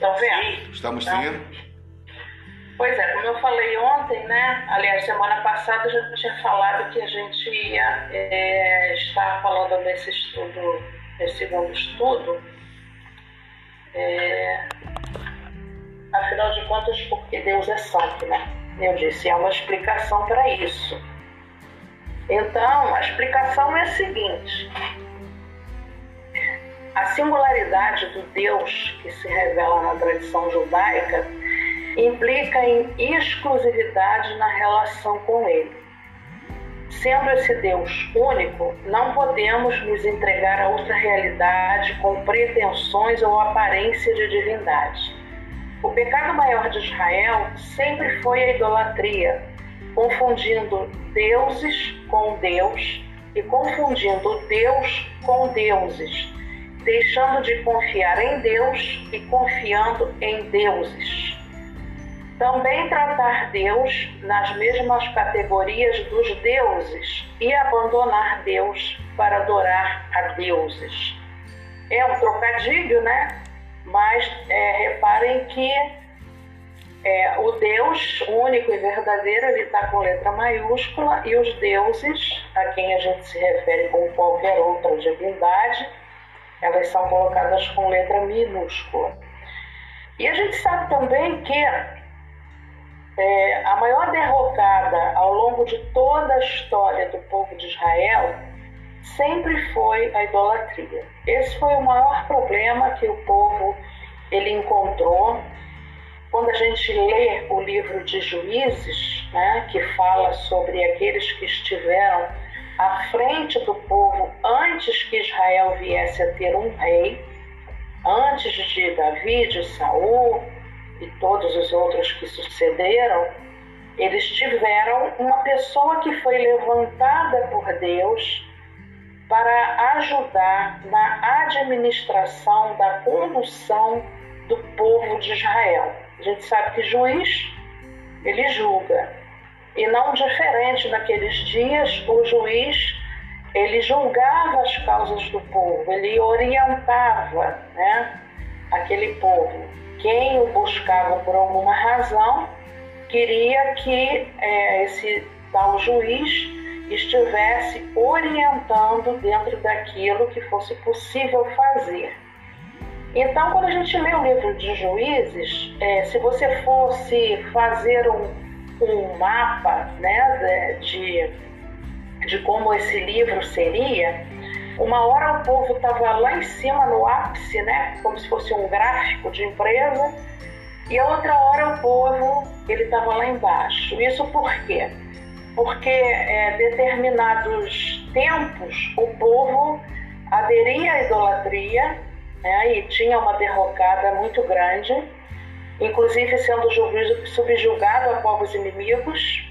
Estão vendo? Estamos Então, sim. Pois é, como eu falei ontem, né? Aliás, semana passada eu já tinha falado que a gente ia é, estar falando desse estudo, desse segundo estudo. É, afinal de contas, porque Deus é santo, né? Eu disse, há uma explicação para isso. Então, a explicação é a seguinte: a singularidade do Deus que se revela na tradição judaica implica em exclusividade na relação com Ele. Sendo esse Deus único, não podemos nos entregar a outra realidade com pretensões ou aparência de divindade. O pecado maior de Israel sempre foi a idolatria, confundindo deuses com Deus e confundindo Deus com deuses, deixando de confiar em Deus e confiando em deuses. Também tratar Deus nas mesmas categorias dos deuses e abandonar Deus para adorar a deuses. É um trocadilho, né? Mas é, reparem que é, o Deus único e verdadeiro ele está com letra maiúscula e os deuses, a quem a gente se refere com qualquer outra divindade, elas são colocadas com letra minúscula. E a gente sabe também que é, a maior derrocada ao longo de toda a história do povo de Israel sempre foi a idolatria. Esse foi o maior problema que o povo ele encontrou quando a gente lê o livro de Juízes, né, que fala sobre aqueles que estiveram à frente do povo antes que Israel viesse a ter um rei, antes de Davi, de Saul e todos os outros que sucederam, eles tiveram uma pessoa que foi levantada por Deus para ajudar na administração da condução do povo de Israel. A gente sabe que juiz, ele julga. E não diferente naqueles dias, o juiz, ele julgava as causas do povo, ele orientava né, aquele povo. Quem o buscava por alguma razão, queria que é, esse tal juiz estivesse orientando dentro daquilo que fosse possível fazer. Então, quando a gente lê o livro de Juízes, é, se você fosse fazer um, um mapa né, de, de como esse livro seria, uma hora o povo estava lá em cima no ápice, né, como se fosse um gráfico de empresa, e a outra hora o povo ele estava lá embaixo. Isso por quê? Porque é, determinados tempos o povo aderia à idolatria né, e tinha uma derrocada muito grande, inclusive sendo subjugado a povos inimigos,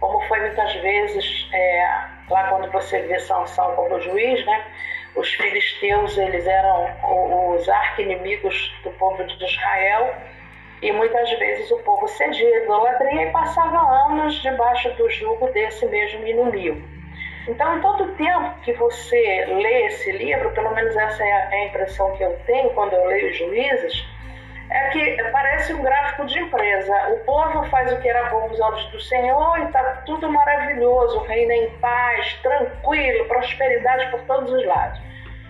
como foi muitas vezes é, lá quando você vê Sansão como juiz, né? Os filisteus eles eram os arqui-inimigos do povo de Israel e muitas vezes o povo cedia à idolatria e passava anos debaixo do jugo desse mesmo inimigo. Então, em todo tempo que você lê esse livro, pelo menos essa é a impressão que eu tenho quando eu leio os juízes, é que parece um gráfico de empresa. O povo faz o que era bom aos olhos do Senhor e está tudo maravilhoso, reina em paz, tranquilo, prosperidade por todos os lados.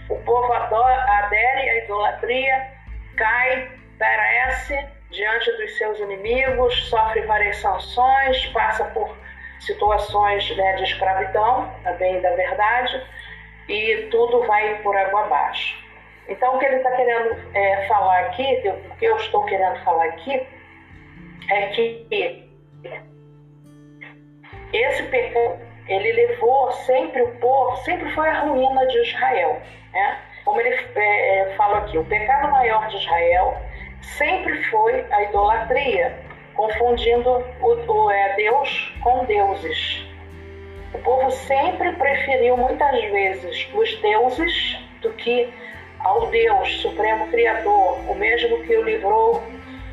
O povo adora, adere à idolatria, cai, perece diante dos seus inimigos, sofre várias sanções, passa por situações né, de escravidão, a bem da verdade, e tudo vai por água abaixo. Então, o que ele está querendo é, falar aqui, o que eu estou querendo falar aqui, é que esse pecado, ele levou sempre o povo, sempre foi a ruína de Israel. Né? Como ele é, fala aqui, o pecado maior de Israel sempre foi a idolatria, confundindo o, o é, Deus com deuses. O povo sempre preferiu muitas vezes os deuses do que ao Deus Supremo Criador, o mesmo que o livrou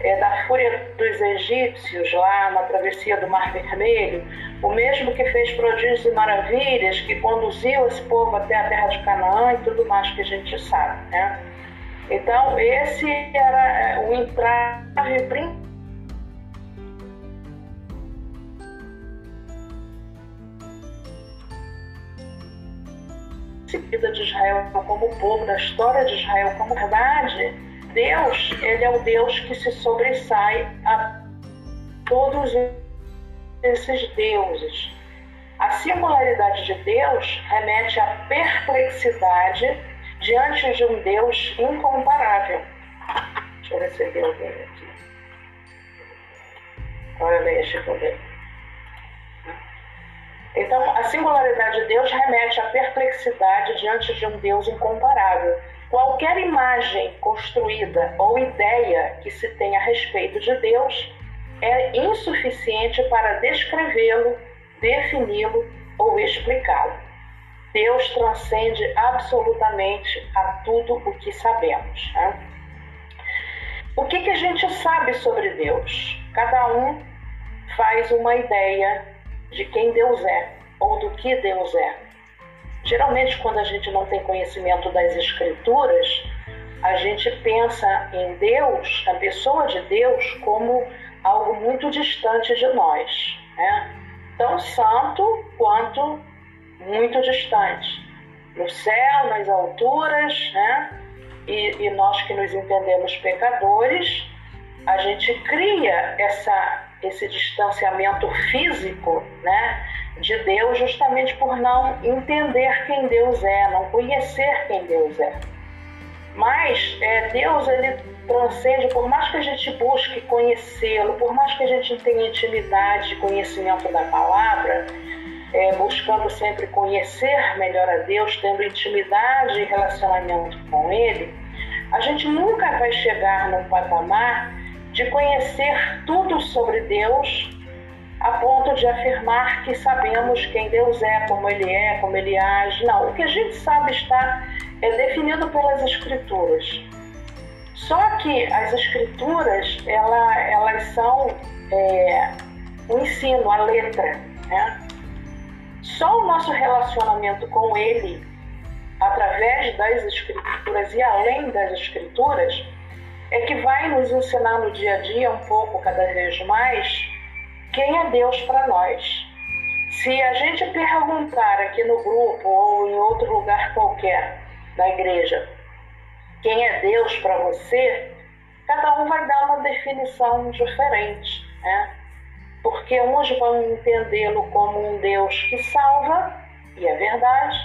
é, da fúria dos egípcios lá na travessia do Mar Vermelho, o mesmo que fez prodígios e maravilhas, que conduziu esse povo até a terra de Canaã e tudo mais que a gente sabe, né? Então, esse era é, o entrave principal vida de Israel como povo, da história de Israel como verdade, Deus, ele é o Deus que se sobressai a todos esses deuses. A singularidade de Deus remete à perplexidade diante de um Deus incomparável. Deixa eu receber alguém aqui. Olha, deixa eu ver. Então, a singularidade de Deus remete à perplexidade diante de um Deus incomparável. Qualquer imagem construída ou ideia que se tenha a respeito de Deus é insuficiente para descrevê-lo, defini-lo ou explicá-lo. Deus transcende absolutamente a tudo o que sabemos. Né? O que, que a gente sabe sobre Deus? Cada um faz uma ideia de quem Deus é ou do que Deus é. Geralmente, quando a gente não tem conhecimento das Escrituras, a gente pensa em Deus, a pessoa de Deus, como algo muito distante de nós, né? tão santo quanto muito distante. No céu, nas alturas, né? E, e nós que nos entendemos pecadores, a gente cria essa, esse distanciamento físico, né? de Deus justamente por não entender quem Deus é, não conhecer quem Deus é. Mas é, Deus ele transcende, por mais que a gente busque conhecê-lo, por mais que a gente tenha intimidade, conhecimento da palavra, é, buscando sempre conhecer melhor a Deus, tendo intimidade e relacionamento com Ele, a gente nunca vai chegar num patamar de conhecer tudo sobre Deus a ponto de afirmar que sabemos quem Deus é, como Ele é, como Ele age. Não, o que a gente sabe está é definido pelas Escrituras. Só que as Escrituras, ela, elas são é, o ensino, a letra. Né? Só o nosso relacionamento com Ele, através das Escrituras e além das Escrituras, é que vai nos ensinar no dia a dia um pouco, cada vez mais, quem é Deus para nós. Se a gente perguntar aqui no grupo ou em outro lugar qualquer da igreja quem é Deus para você, cada um vai dar uma definição diferente, né? Porque uns vão entendê-lo como um Deus que salva, e é verdade,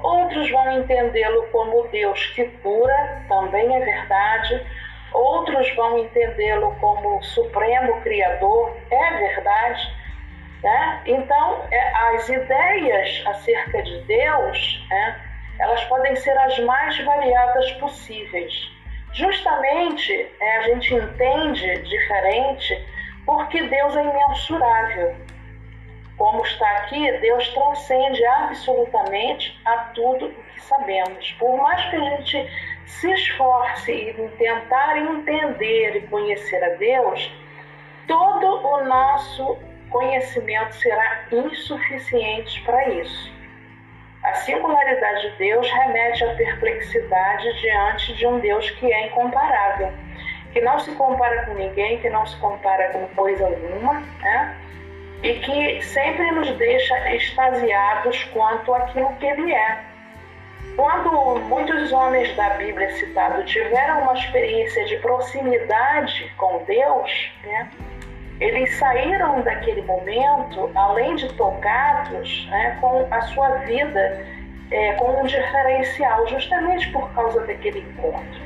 outros vão entendê-lo como Deus que cura, também é verdade outros vão entendê-lo como supremo criador, é verdade. Né? Então, é, as ideias acerca de Deus, né, elas podem ser as mais variadas possíveis. Justamente é, a gente entende diferente porque Deus é imensurável. Como está aqui, Deus transcende absolutamente a tudo o que sabemos. Por mais que a gente se esforce em tentar entender e conhecer a Deus, todo o nosso conhecimento será insuficiente para isso. A singularidade de Deus remete à perplexidade diante de um Deus que é incomparável, que não se compara com ninguém, que não se compara com coisa alguma, né? e que sempre nos deixa extasiados quanto àquilo que Ele é. Quando muitos homens da Bíblia citados tiveram uma experiência de proximidade com Deus, né, eles saíram daquele momento, além de tocados, né, com a sua vida é, com um diferencial, justamente por causa daquele encontro.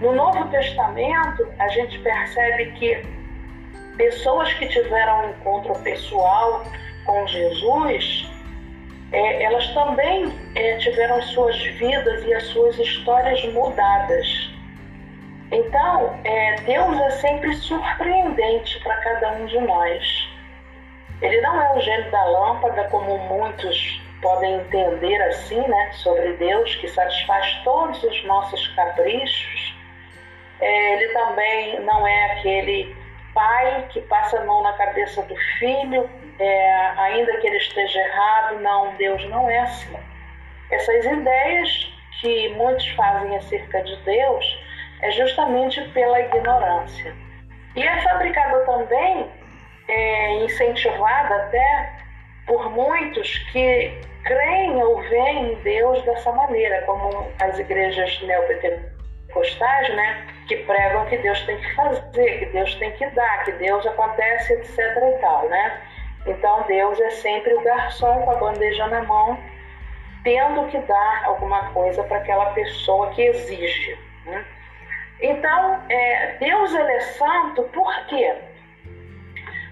No Novo Testamento, a gente percebe que pessoas que tiveram um encontro pessoal com Jesus é, elas também é, tiveram suas vidas e as suas histórias mudadas. Então, é, Deus é sempre surpreendente para cada um de nós. Ele não é o gênio da lâmpada, como muitos podem entender assim, né, sobre Deus, que satisfaz todos os nossos caprichos. É, ele também não é aquele pai que passa a mão na cabeça do filho é, ainda que ele esteja errado, não, Deus não é assim. Essas ideias que muitos fazem acerca de Deus é justamente pela ignorância. E é fabricada também, é, incentivada até por muitos que creem ou veem em Deus dessa maneira, como as igrejas neopentecostais, né, que pregam que Deus tem que fazer, que Deus tem que dar, que Deus acontece, etc. e tal, né? Então Deus é sempre o garçom com a bandeja na mão, tendo que dar alguma coisa para aquela pessoa que exige. Né? Então, é, Deus ele é santo por quê?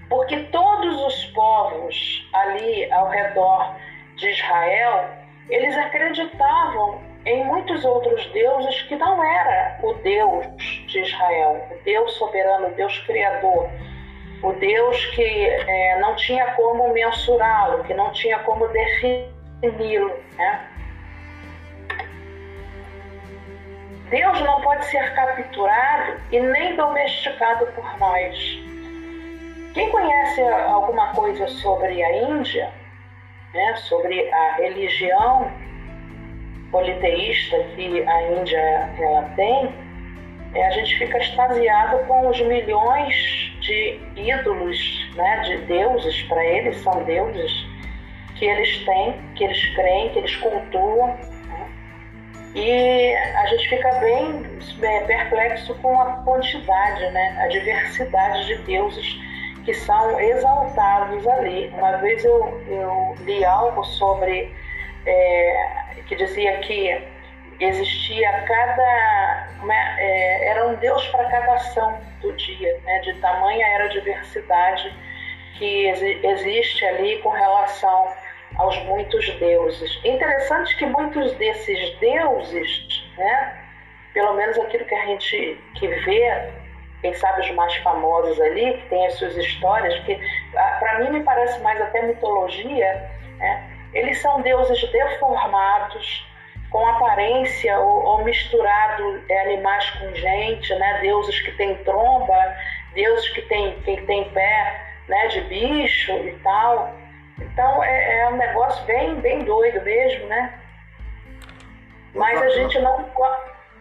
Porque todos os povos ali ao redor de Israel, eles acreditavam em muitos outros deuses que não era o Deus de Israel, o Deus soberano, o Deus criador, o Deus que é, não tinha como mensurá-lo, que não tinha como defini-lo. Né? Deus não pode ser capturado e nem domesticado por nós. Quem conhece alguma coisa sobre a Índia, né, sobre a religião politeísta que a Índia ela tem, a gente fica extasiado com os milhões de ídolos, né, de deuses, para eles são deuses, que eles têm, que eles creem, que eles cultuam e a gente fica bem é, perplexo com a quantidade, né, a diversidade de deuses que são exaltados ali. Uma vez eu, eu li algo sobre é, que dizia que existia cada é, é, era um deus para cada ação do dia, né, de tamanha era a diversidade que existe ali com relação aos muitos deuses. Interessante que muitos desses deuses, né, pelo menos aquilo que a gente que vê, quem sabe os mais famosos ali, que tem as suas histórias, que ah, para mim me parece mais até mitologia, né, eles são deuses deformados, com aparência ou, ou misturado é, animais com gente, né, deuses que têm tromba, deuses que têm, que têm pé né, de bicho e tal. Então é, é um negócio bem, bem doido mesmo, né? Mas a gente não.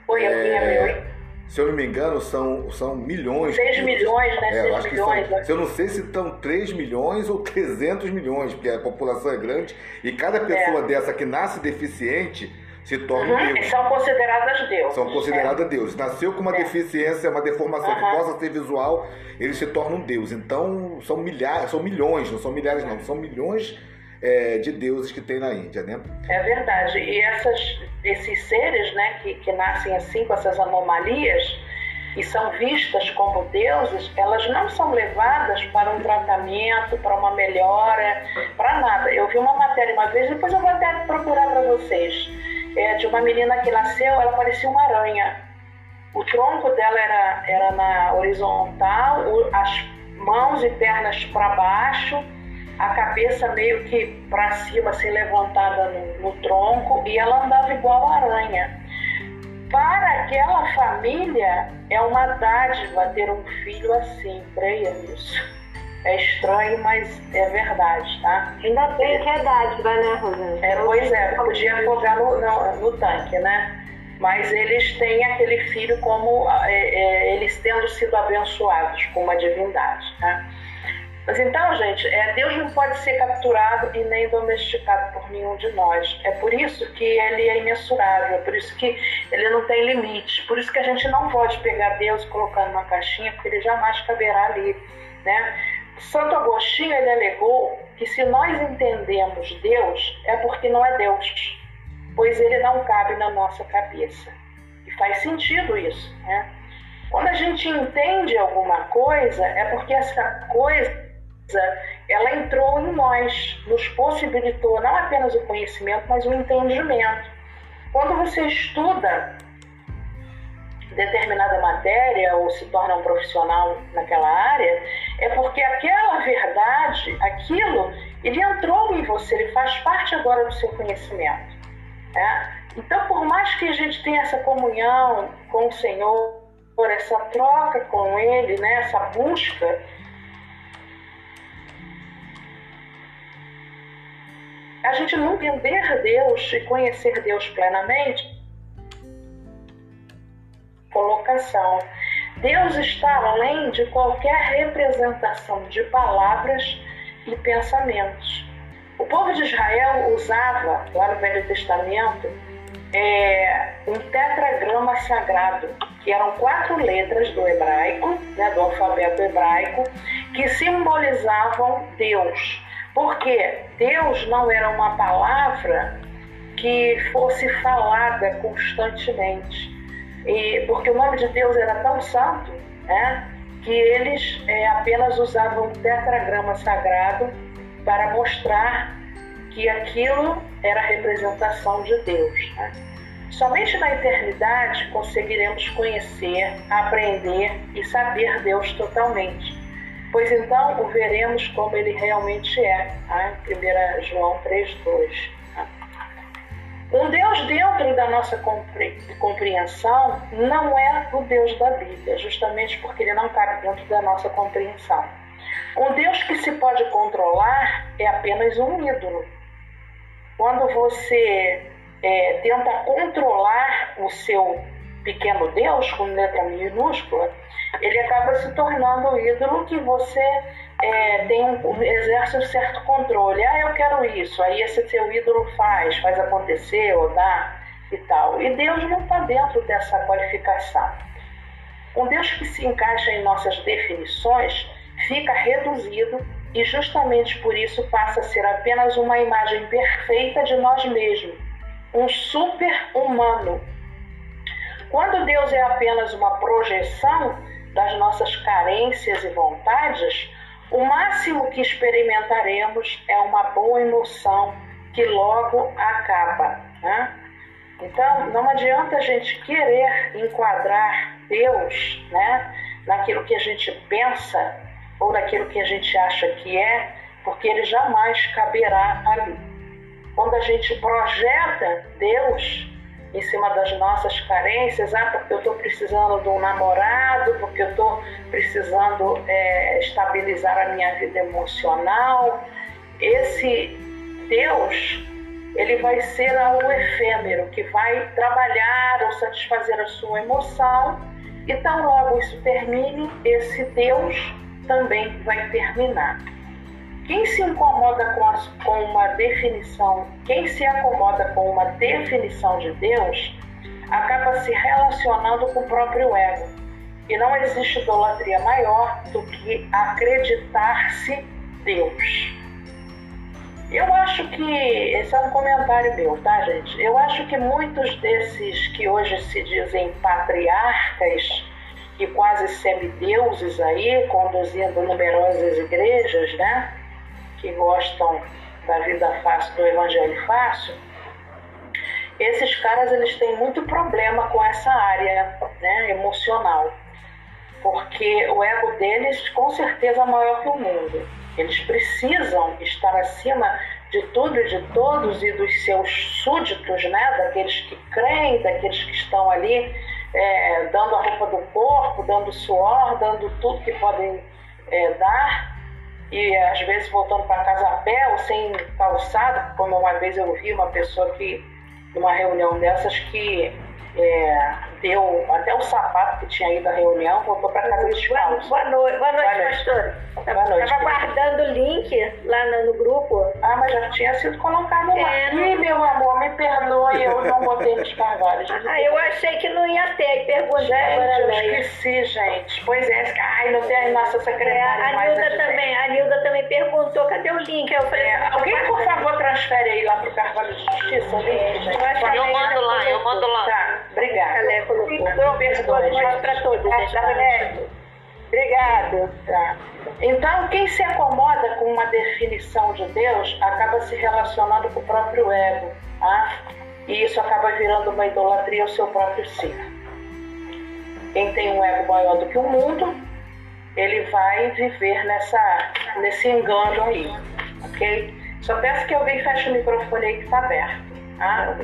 Oi, é... é meu. Se eu não me engano, são, são milhões. 6 milhões, né? É, 6 milhões. São, eu não sei se estão 3 milhões ou 300 milhões, porque a população é grande. E cada pessoa é. dessa que nasce deficiente se torna uhum, Deus. São consideradas Deus. São consideradas é. Deus. Nasceu com uma é. deficiência, uma deformação uhum. que possa ser visual, eles se tornam Deus. Então são milhares, são milhões, não são milhares não, são milhões é, de deuses que tem na Índia, né? É verdade. E essas, esses seres, né, que, que nascem assim com essas anomalias e são vistas como deuses, elas não são levadas para um tratamento, para uma melhora, para nada. Eu vi uma matéria uma vez, depois eu vou até procurar para vocês é, de uma menina que nasceu, ela parecia uma aranha. O tronco dela era, era na horizontal, as mãos e pernas para baixo, a cabeça meio que para cima, assim, levantada no, no tronco, e ela andava igual a aranha. Para aquela família, é uma dádiva ter um filho assim, creia nisso. É estranho, mas é verdade, tá? Ainda bem que é dádiva, né, Rosana? É, pois é, podia afogar no, no, no, tanque, né? Mas eles têm aquele filho como é, é, eles tendo sido abençoados com uma divindade, tá? Mas então, gente, é, Deus não pode ser capturado e nem domesticado por nenhum de nós. É por isso que ele é imensurável, é por isso que ele não tem limites, por isso que a gente não pode pegar Deus colocar numa caixinha, porque ele jamais caberá ali, né? Santo Agostinho ele alegou que se nós entendemos Deus é porque não é Deus, pois ele não cabe na nossa cabeça. E faz sentido isso, né? Quando a gente entende alguma coisa, é porque essa coisa ela entrou em nós, nos possibilitou não apenas o conhecimento, mas o entendimento. Quando você estuda determinada matéria ou se torna um profissional naquela área, é porque aquela verdade, aquilo, ele entrou em você, ele faz parte agora do seu conhecimento. Né? Então, por mais que a gente tenha essa comunhão com o Senhor, essa troca com Ele, né? essa busca, a gente não entender Deus e conhecer Deus plenamente colocação. Deus está além de qualquer representação de palavras e pensamentos. O povo de Israel usava, lá no Velho Testamento, é, um tetragrama sagrado, que eram quatro letras do hebraico, né, do alfabeto hebraico, que simbolizavam Deus. Porque Deus não era uma palavra que fosse falada constantemente. E, porque o nome de Deus era tão santo né, que eles é, apenas usavam um tetragrama sagrado para mostrar que aquilo era a representação de Deus. Né? Somente na eternidade conseguiremos conhecer, aprender e saber Deus totalmente, pois então o veremos como ele realmente é. Tá? 1 João 3,2. Um Deus dentro da nossa compreensão não é o Deus da Bíblia, justamente porque ele não cabe dentro da nossa compreensão. Um Deus que se pode controlar é apenas um ídolo. Quando você é, tenta controlar o seu pequeno Deus, com letra minúscula, ele acaba se tornando o ídolo que você é, tem um, exerce um certo controle. Ah, eu quero isso. Aí esse seu ídolo faz, faz acontecer ou dá e tal. E Deus não está dentro dessa qualificação. Um Deus que se encaixa em nossas definições fica reduzido e justamente por isso passa a ser apenas uma imagem perfeita de nós mesmos, um super-humano. Quando Deus é apenas uma projeção das nossas carências e vontades, o máximo que experimentaremos é uma boa emoção que logo acaba. Né? Então, não adianta a gente querer enquadrar Deus né, naquilo que a gente pensa ou daquilo que a gente acha que é, porque ele jamais caberá ali. Quando a gente projeta Deus em cima das nossas carências, ah, porque eu estou precisando de um namorado, porque eu estou precisando é, estabilizar a minha vida emocional, esse Deus ele vai ser algo efêmero que vai trabalhar ou satisfazer a sua emoção e tão logo isso termine, esse Deus também vai terminar. Quem se incomoda com, com uma definição, quem se acomoda com uma definição de Deus, acaba se relacionando com o próprio ego. E não existe idolatria maior do que acreditar-se Deus. Eu acho que, esse é um comentário meu, tá, gente? Eu acho que muitos desses que hoje se dizem patriarcas e quase semideuses aí, conduzindo numerosas igrejas, né? Que gostam da vida fácil, do evangelho fácil. Esses caras, eles têm muito problema com essa área né, emocional. Porque o ego deles, com certeza, é maior que o mundo. Eles precisam estar acima de tudo e de todos e dos seus súditos, né? Daqueles que creem, daqueles que estão ali é, dando a roupa do corpo, dando suor, dando tudo que podem é, dar, e às vezes voltando para casa a pé ou sem calçado, como uma vez eu vi uma pessoa que, numa reunião dessas, que é, deu até o sapato que tinha ido à reunião, voltou para casa descalço. Boa noite, boa noite, boa pastor. Boa noite. Estava guardando o link lá no, no, grupo. Ah, mas já tinha sido colocado lá. É, Ih, meu amor, me perdoe, eu não botei nos carvalhos. Ah, eu achei que não ia ter, aí perguntei. Gente, eu esqueci, gente. Pois é, ai, não tem a nossa secretária. É, a Nilda também, a Nilda também perguntou, cadê o link? Eu falei, é, alguém, por favor, transfere aí lá pro Carvalho de Justiça o link, gente. Eu, eu mando lá, eu mando lá. Tá, obrigada. Ela colocou. Então, para todos. Obrigado. Tá. Então, quem se acomoda com uma definição de Deus acaba se relacionando com o próprio ego. Tá? E isso acaba virando uma idolatria ao seu próprio ser. Quem tem um ego maior do que o mundo, ele vai viver nessa, nesse engano aí. Ok? Só peço que alguém feche o microfone aí que está aberto. Tá?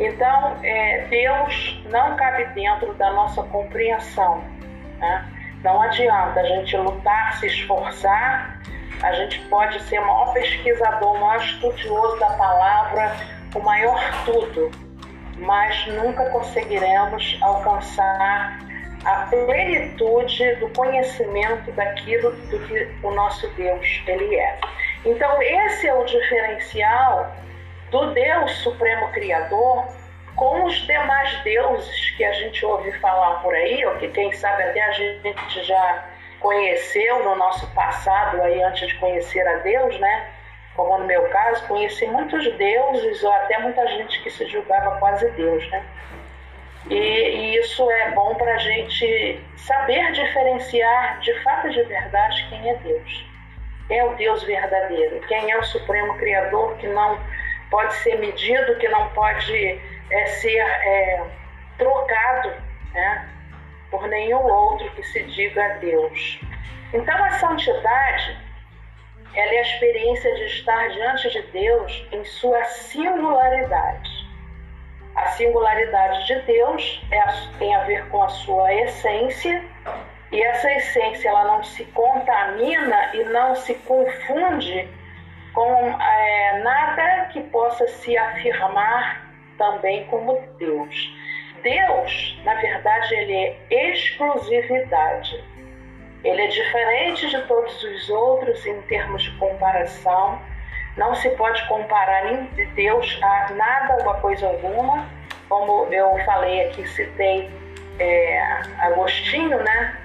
Então, é, Deus não cabe dentro da nossa compreensão. Né? Não adianta a gente lutar, se esforçar, a gente pode ser o maior pesquisador, o maior estudioso da palavra, o maior tudo. mas nunca conseguiremos alcançar a plenitude do conhecimento daquilo do que o nosso Deus ele é. Então esse é o diferencial do Deus Supremo Criador com os demais deuses que a gente ouve falar por aí, ou que quem sabe até a gente já conheceu no nosso passado aí antes de conhecer a Deus, né? Como no meu caso, conheci muitos deuses ou até muita gente que se julgava quase Deus, né? E, e isso é bom para a gente saber diferenciar de fato e de verdade quem é Deus. É o Deus verdadeiro? Quem é o Supremo Criador que não pode ser medido, que não pode é, ser é, trocado né, por nenhum outro que se diga Deus. Então a santidade ela é a experiência de estar diante de Deus em sua singularidade. A singularidade de Deus é, tem a ver com a sua essência, e essa essência ela não se contamina e não se confunde com é, nada que possa se afirmar também como Deus. Deus, na verdade, ele é exclusividade. Ele é diferente de todos os outros em termos de comparação. Não se pode comparar Deus a nada ou a coisa alguma. Como eu falei aqui, citei é, Agostinho, né?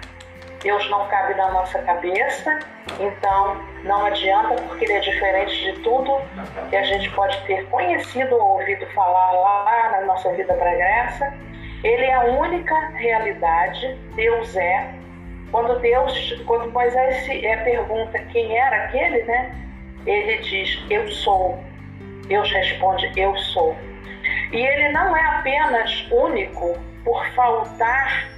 Deus não cabe na nossa cabeça, então não adianta, porque ele é diferente de tudo que a gente pode ter conhecido ou ouvido falar lá na nossa vida pregressa. Ele é a única realidade, Deus é. Quando Deus, quando Moisés é, pergunta quem era aquele, né? Ele diz, eu sou. Deus responde, eu sou. E ele não é apenas único por faltar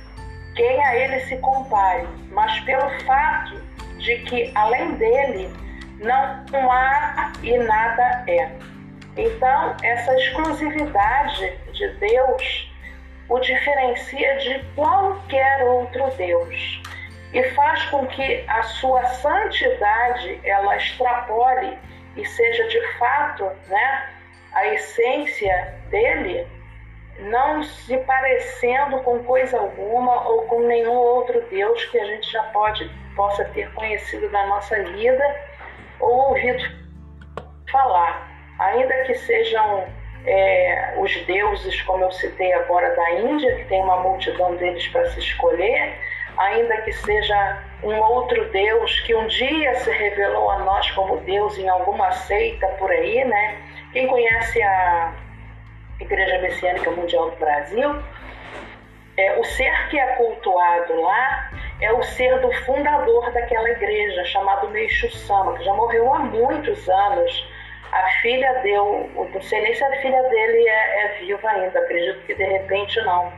quem a ele se compare, mas pelo fato de que além dele não há e nada é. Então, essa exclusividade de Deus o diferencia de qualquer outro Deus e faz com que a sua santidade ela extrapole e seja de fato, né, a essência dele não se parecendo com coisa alguma ou com nenhum outro Deus que a gente já pode possa ter conhecido na nossa vida ou ouvido falar, ainda que sejam é, os deuses, como eu citei agora da Índia, que tem uma multidão deles para se escolher, ainda que seja um outro Deus que um dia se revelou a nós como Deus em alguma seita por aí, né? Quem conhece a Igreja Messiânica Mundial do Brasil, é, o ser que é cultuado lá é o ser do fundador daquela igreja, chamado Meixo Sama, que já morreu há muitos anos. A filha deu, não sei nem se a filha dele é, é viva ainda, acredito que de repente não,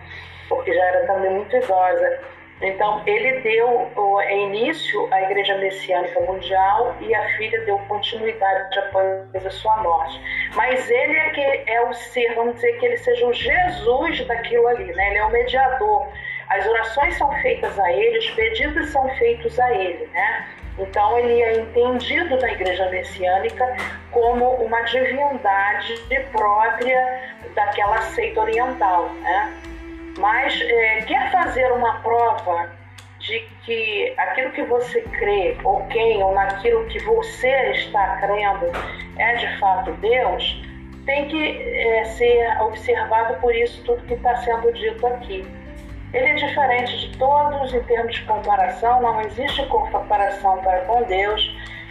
porque já era também muito idosa. Então, ele deu início à Igreja Messiânica Mundial e a filha deu continuidade após a sua morte. Mas ele é que é o ser, vamos dizer que ele seja o Jesus daquilo ali, né? Ele é o mediador. As orações são feitas a ele, os pedidos são feitos a ele, né? Então, ele é entendido na Igreja Messiânica como uma divindade própria daquela seita oriental, né? Mas é, quer fazer uma prova de que aquilo que você crê, ou quem, ou naquilo que você está crendo é de fato Deus, tem que é, ser observado por isso tudo que está sendo dito aqui. Ele é diferente de todos em termos de comparação, não existe comparação para com Deus.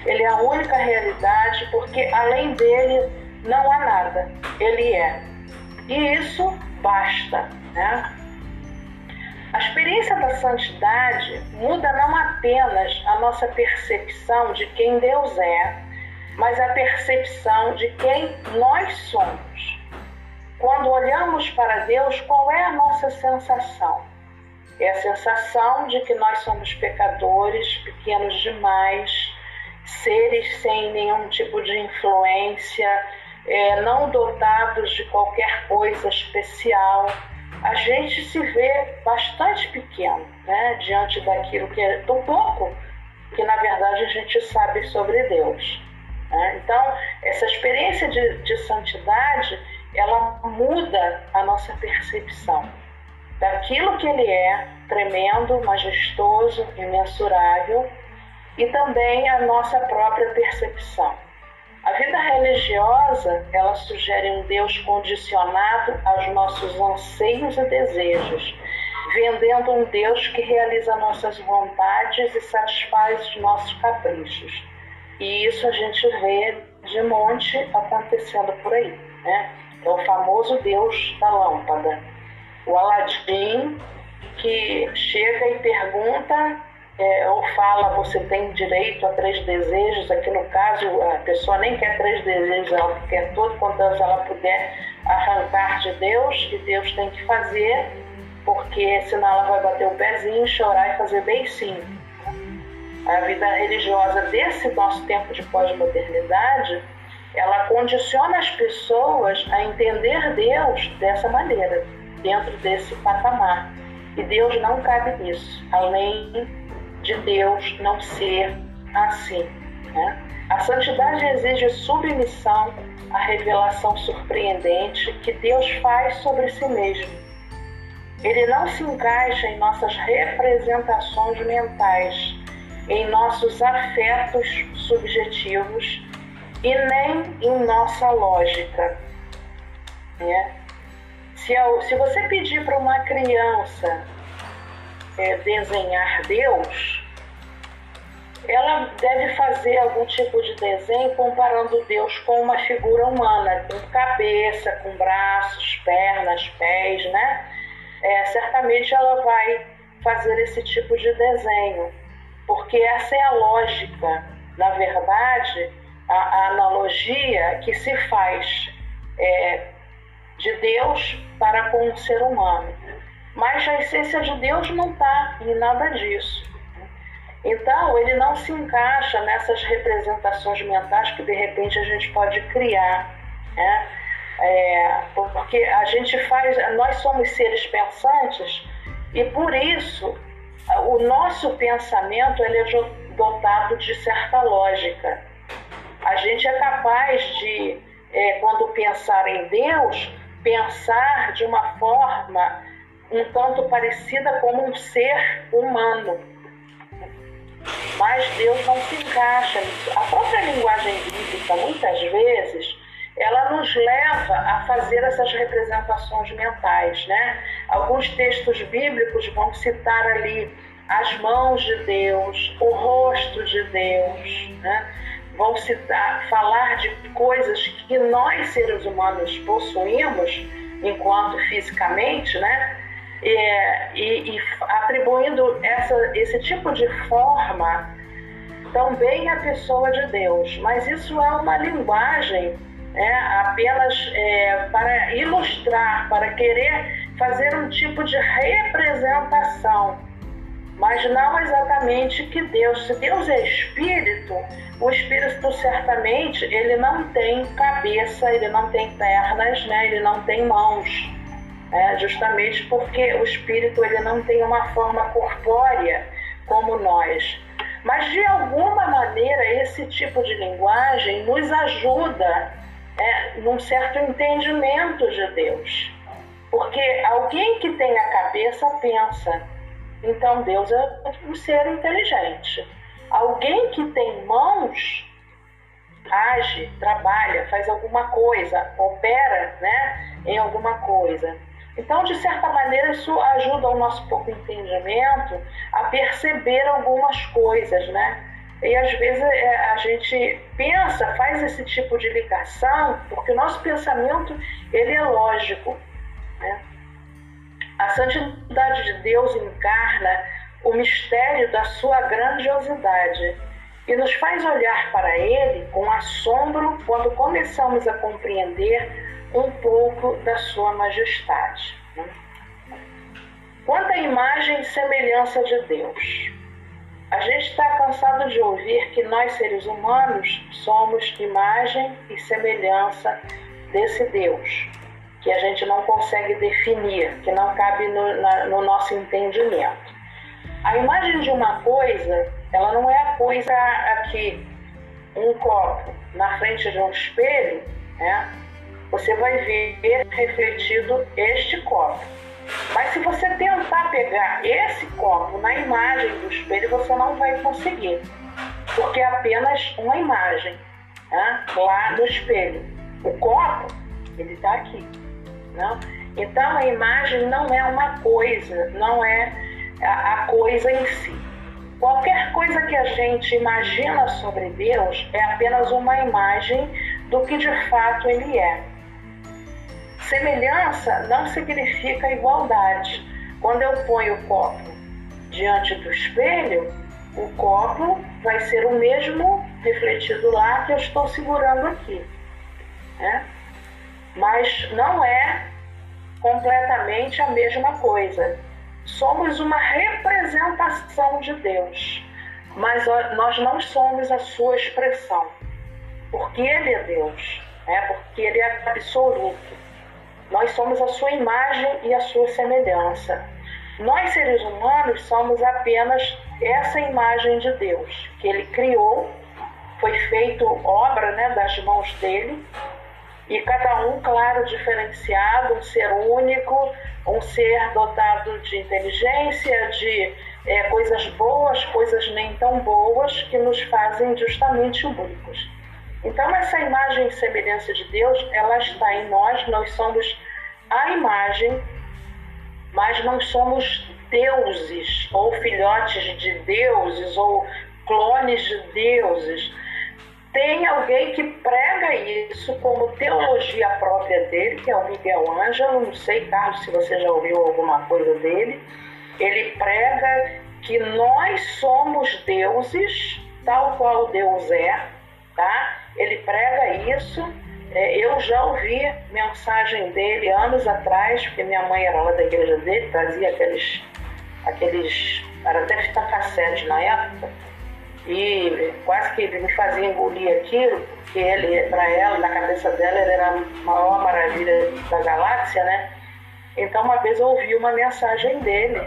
Ele é a única realidade, porque além dele não há nada. Ele é. E isso basta, né? A experiência da santidade muda não apenas a nossa percepção de quem Deus é, mas a percepção de quem nós somos. Quando olhamos para Deus, qual é a nossa sensação? É a sensação de que nós somos pecadores, pequenos demais, seres sem nenhum tipo de influência, é, não dotados de qualquer coisa especial a gente se vê bastante pequeno né, diante daquilo que é tão pouco que na verdade a gente sabe sobre Deus. Né? Então, essa experiência de, de santidade ela muda a nossa percepção daquilo que ele é, tremendo, majestoso, imensurável, e também a nossa própria percepção. A vida religiosa, ela sugere um Deus condicionado aos nossos anseios e desejos, vendendo um Deus que realiza nossas vontades e satisfaz os nossos caprichos. E isso a gente vê de monte acontecendo por aí, né? É o famoso Deus da lâmpada. O Aladim que chega e pergunta é, ou fala você tem direito a três desejos, aqui no caso a pessoa nem quer três desejos, ela quer todo quanto ela puder arrancar de Deus, e Deus tem que fazer, porque senão ela vai bater o pezinho, chorar e fazer sim. A vida religiosa desse nosso tempo de pós-modernidade, ela condiciona as pessoas a entender Deus dessa maneira, dentro desse patamar. E Deus não cabe nisso, além de Deus não ser assim. Né? A santidade exige submissão à revelação surpreendente que Deus faz sobre si mesmo. Ele não se encaixa em nossas representações mentais, em nossos afetos subjetivos e nem em nossa lógica. Né? Se, se você pedir para uma criança é, desenhar Deus, ela deve fazer algum tipo de desenho comparando Deus com uma figura humana, com cabeça, com braços, pernas, pés, né? É, certamente ela vai fazer esse tipo de desenho, porque essa é a lógica, na verdade, a, a analogia que se faz é, de Deus para com o ser humano. Mas a essência de Deus não está em nada disso. Então, ele não se encaixa nessas representações mentais que de repente a gente pode criar. Né? É, porque a gente faz, nós somos seres pensantes e por isso o nosso pensamento ele é dotado de certa lógica. A gente é capaz de, é, quando pensar em Deus, pensar de uma forma um tanto parecida como um ser humano. Mas Deus não se encaixa nisso. A própria linguagem bíblica, muitas vezes, ela nos leva a fazer essas representações mentais, né? Alguns textos bíblicos vão citar ali as mãos de Deus, o rosto de Deus, né? Vão citar, falar de coisas que nós seres humanos possuímos enquanto fisicamente, né? É, e, e, atribuindo essa, esse tipo de forma também à pessoa de Deus. Mas isso é uma linguagem é, apenas é, para ilustrar, para querer fazer um tipo de representação, mas não exatamente que Deus. Se Deus é espírito, o espírito certamente ele não tem cabeça, ele não tem pernas, né? ele não tem mãos é, justamente porque o espírito ele não tem uma forma corpórea como nós. Mas de alguma maneira esse tipo de linguagem nos ajuda é, num certo entendimento de Deus. Porque alguém que tem a cabeça pensa, então Deus é um ser inteligente. Alguém que tem mãos age, trabalha, faz alguma coisa, opera né, em alguma coisa. Então, de certa maneira, isso ajuda o nosso pouco entendimento a perceber algumas coisas, né? E às vezes é, a gente pensa, faz esse tipo de ligação, porque o nosso pensamento ele é lógico. Né? A santidade de Deus encarna o mistério da sua grandiosidade e nos faz olhar para ele com assombro quando começamos a compreender um pouco da sua majestade. Né? Quanto à imagem e semelhança de Deus, a gente está cansado de ouvir que nós, seres humanos, somos imagem e semelhança desse Deus, que a gente não consegue definir, que não cabe no, na, no nosso entendimento. A imagem de uma coisa, ela não é a coisa aqui, um copo na frente de um espelho, né? Você vai ver refletido este copo. Mas se você tentar pegar esse copo na imagem do espelho, você não vai conseguir, porque é apenas uma imagem né? lá no espelho. O copo, ele está aqui. Não? Então a imagem não é uma coisa, não é a, a coisa em si. Qualquer coisa que a gente imagina sobre Deus é apenas uma imagem do que de fato ele é. Semelhança não significa igualdade. Quando eu ponho o copo diante do espelho, o copo vai ser o mesmo refletido lá que eu estou segurando aqui. Né? Mas não é completamente a mesma coisa. Somos uma representação de Deus, mas nós não somos a sua expressão, porque Ele é Deus, né? porque Ele é absoluto. Nós somos a sua imagem e a sua semelhança. Nós, seres humanos, somos apenas essa imagem de Deus, que Ele criou, foi feito obra né, das mãos dele, e cada um, claro, diferenciado, um ser único, um ser dotado de inteligência, de é, coisas boas, coisas nem tão boas, que nos fazem justamente únicos. Então, essa imagem e semelhança de Deus, ela está em nós, nós somos a imagem, mas não somos deuses, ou filhotes de deuses, ou clones de deuses tem alguém que prega isso como teologia própria dele, que é o Miguel Ângelo. Não sei, Carlos, se você já ouviu alguma coisa dele. Ele prega que nós somos deuses, tal qual Deus é, tá? Ele prega isso. É, eu já ouvi mensagem dele anos atrás, porque minha mãe era lá da igreja dele, trazia aqueles, aqueles, era até fita cassete na época e quase que me fazia engolir aquilo, porque ele, para ela, na cabeça dela, ele era a maior maravilha da galáxia, né? Então, uma vez eu ouvi uma mensagem dele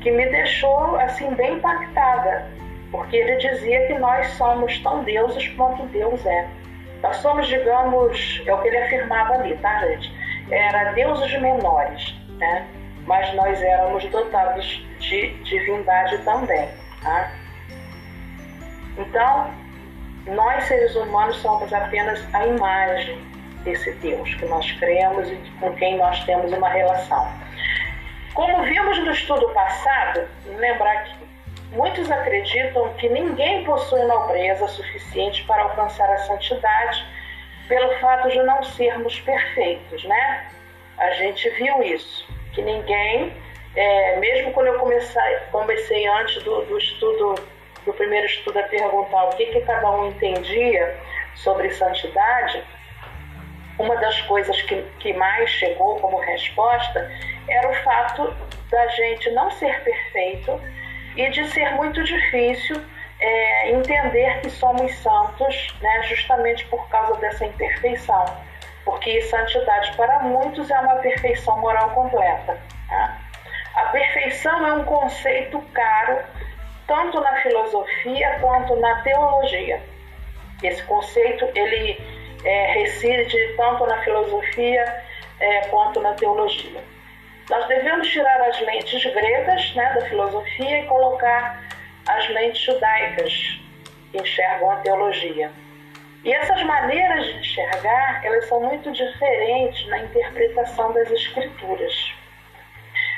que me deixou assim bem impactada, porque ele dizia que nós somos tão deuses quanto Deus é. Nós somos, digamos, é o que ele afirmava ali, tá, gente? Era deuses menores, né? Mas nós éramos dotados de divindade também, tá? Então, nós seres humanos somos apenas a imagem desse Deus que nós cremos e com quem nós temos uma relação. Como vimos no estudo passado, lembrar que muitos acreditam que ninguém possui nobreza suficiente para alcançar a santidade pelo fato de não sermos perfeitos, né? A gente viu isso, que ninguém, é, mesmo quando eu comecei, comecei antes do, do estudo do primeiro estudo a perguntar o que, que cada um entendia sobre santidade, uma das coisas que, que mais chegou como resposta era o fato da gente não ser perfeito e de ser muito difícil é, entender que somos santos, né, justamente por causa dessa imperfeição. Porque santidade para muitos é uma perfeição moral completa. Né? A perfeição é um conceito caro tanto na filosofia quanto na teologia. Esse conceito ele é, reside tanto na filosofia é, quanto na teologia. Nós devemos tirar as lentes gregas né, da filosofia e colocar as lentes judaicas que enxergam a teologia. E essas maneiras de enxergar, elas são muito diferentes na interpretação das escrituras.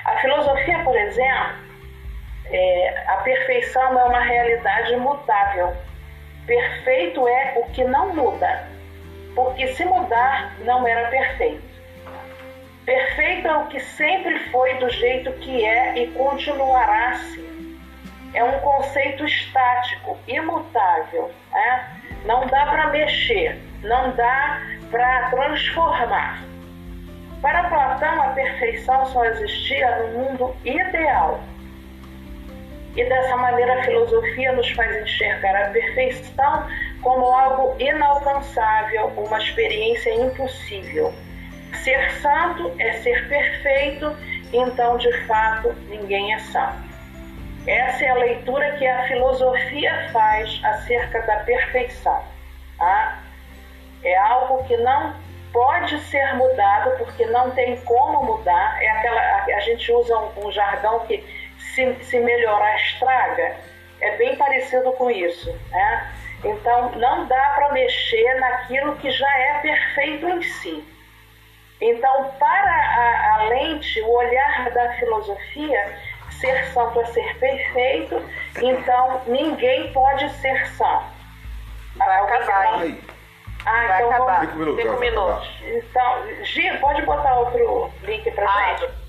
A filosofia, por exemplo, é, a perfeição é uma realidade imutável. Perfeito é o que não muda, porque se mudar, não era perfeito. Perfeito é o que sempre foi do jeito que é e continuará assim. É um conceito estático, imutável. Né? Não dá para mexer, não dá para transformar. Para Platão, a perfeição só existia no mundo ideal e dessa maneira a filosofia nos faz enxergar a perfeição como algo inalcançável, uma experiência impossível. Ser santo é ser perfeito, então de fato ninguém é santo. Essa é a leitura que a filosofia faz acerca da perfeição. Tá? É algo que não pode ser mudado porque não tem como mudar. É aquela a, gente usa um, um jargão que se, se melhorar estraga. É bem parecido com isso, né? Então não dá para mexer naquilo que já é perfeito em si. Então, para a, a lente, o olhar da filosofia, ser santo é ser perfeito, então ninguém pode ser santo. Vai acabar, hein? Ah, Vai então acabar. Cinco minutos. Cinco minutos. Então, Gi, pode botar outro link pra ah, gente?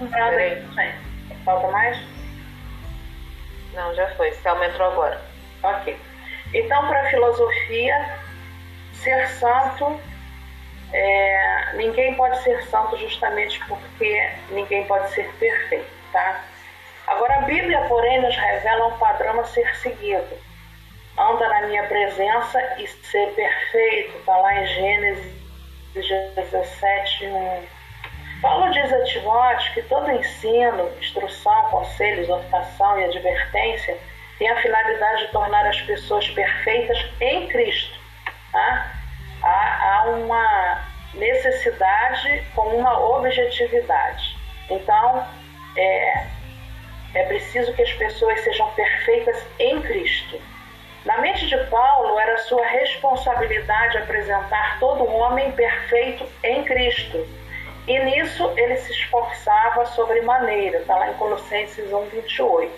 Então, então Falta mais? Não, já foi. Selma entrou agora. Ok. Então, para a filosofia, ser santo é, ninguém pode ser santo justamente porque ninguém pode ser perfeito, tá? Agora a Bíblia, porém, nos revela um padrão a ser seguido. Anda na minha presença e ser perfeito, está lá em Gênesis 17, 1. Paulo diz a Timóteo que todo ensino, instrução, conselho, exortação e advertência tem a finalidade de tornar as pessoas perfeitas em Cristo. Tá? há, há uma necessidade com uma objetividade. Então, é, é preciso que as pessoas sejam perfeitas em Cristo. Na mente de Paulo, era sua responsabilidade apresentar todo homem perfeito em Cristo. E nisso ele se esforçava sobremaneira, está lá em Colossenses 1, 28.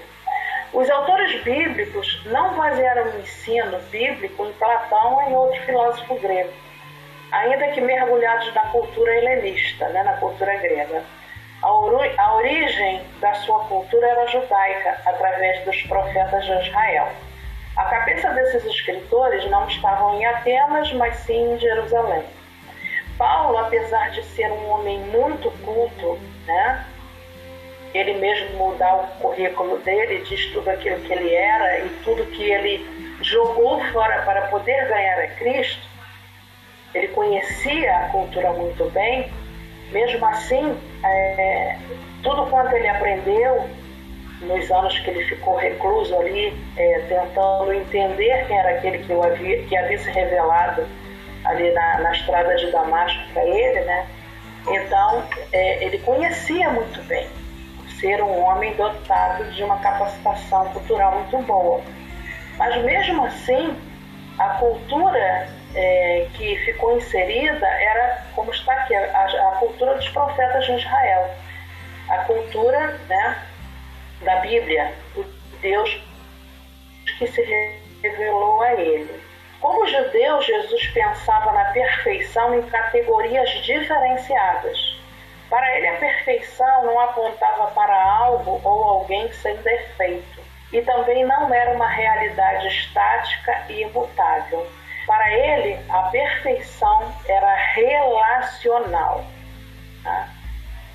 Os autores bíblicos não basearam o ensino bíblico em Platão ou em outro filósofo grego, ainda que mergulhados na cultura helenista, né, na cultura grega. A, origem da sua cultura era judaica, através dos profetas de Israel. A cabeça desses escritores não estavam em Atenas, mas sim em Jerusalém. Paulo, apesar de ser um homem muito culto, né, ele mesmo mudar o currículo dele, diz tudo aquilo que ele era e tudo que ele jogou fora para poder ganhar a Cristo, ele conhecia a cultura muito bem, mesmo assim, é, tudo quanto ele aprendeu nos anos que ele ficou recluso ali, é, tentando entender quem era aquele que, havia, que havia se revelado ali na, na estrada de Damasco para ele, né? Então, é, ele conhecia muito bem ser um homem dotado de uma capacitação cultural muito boa. Mas mesmo assim, a cultura é, que ficou inserida era, como está aqui, a, a, cultura dos profetas de Israel, a cultura né, da Bíblia, do Deus que se revelou a ele. Como judeu, Jesus pensava na perfeição em categorias diferenciadas. Para ele, a perfeição não apontava para algo ou alguém sem defeito, e também não era uma realidade estática e imutável. Para ele, a perfeição era relacional. Tá?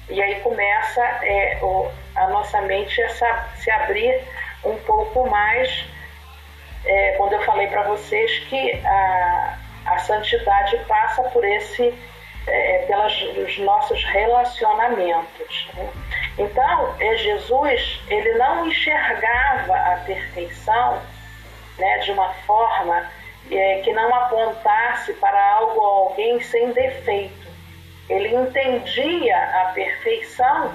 E aí começa é, o, a nossa mente a se abrir um pouco mais é, quando eu falei para vocês que a, a santidade passa por esse é, pelos nossos relacionamentos. Né? Então, é, Jesus, ele não enxergava a perfeição né, de uma forma é, que não apontasse para algo ou alguém sem defeito. Ele entendia a perfeição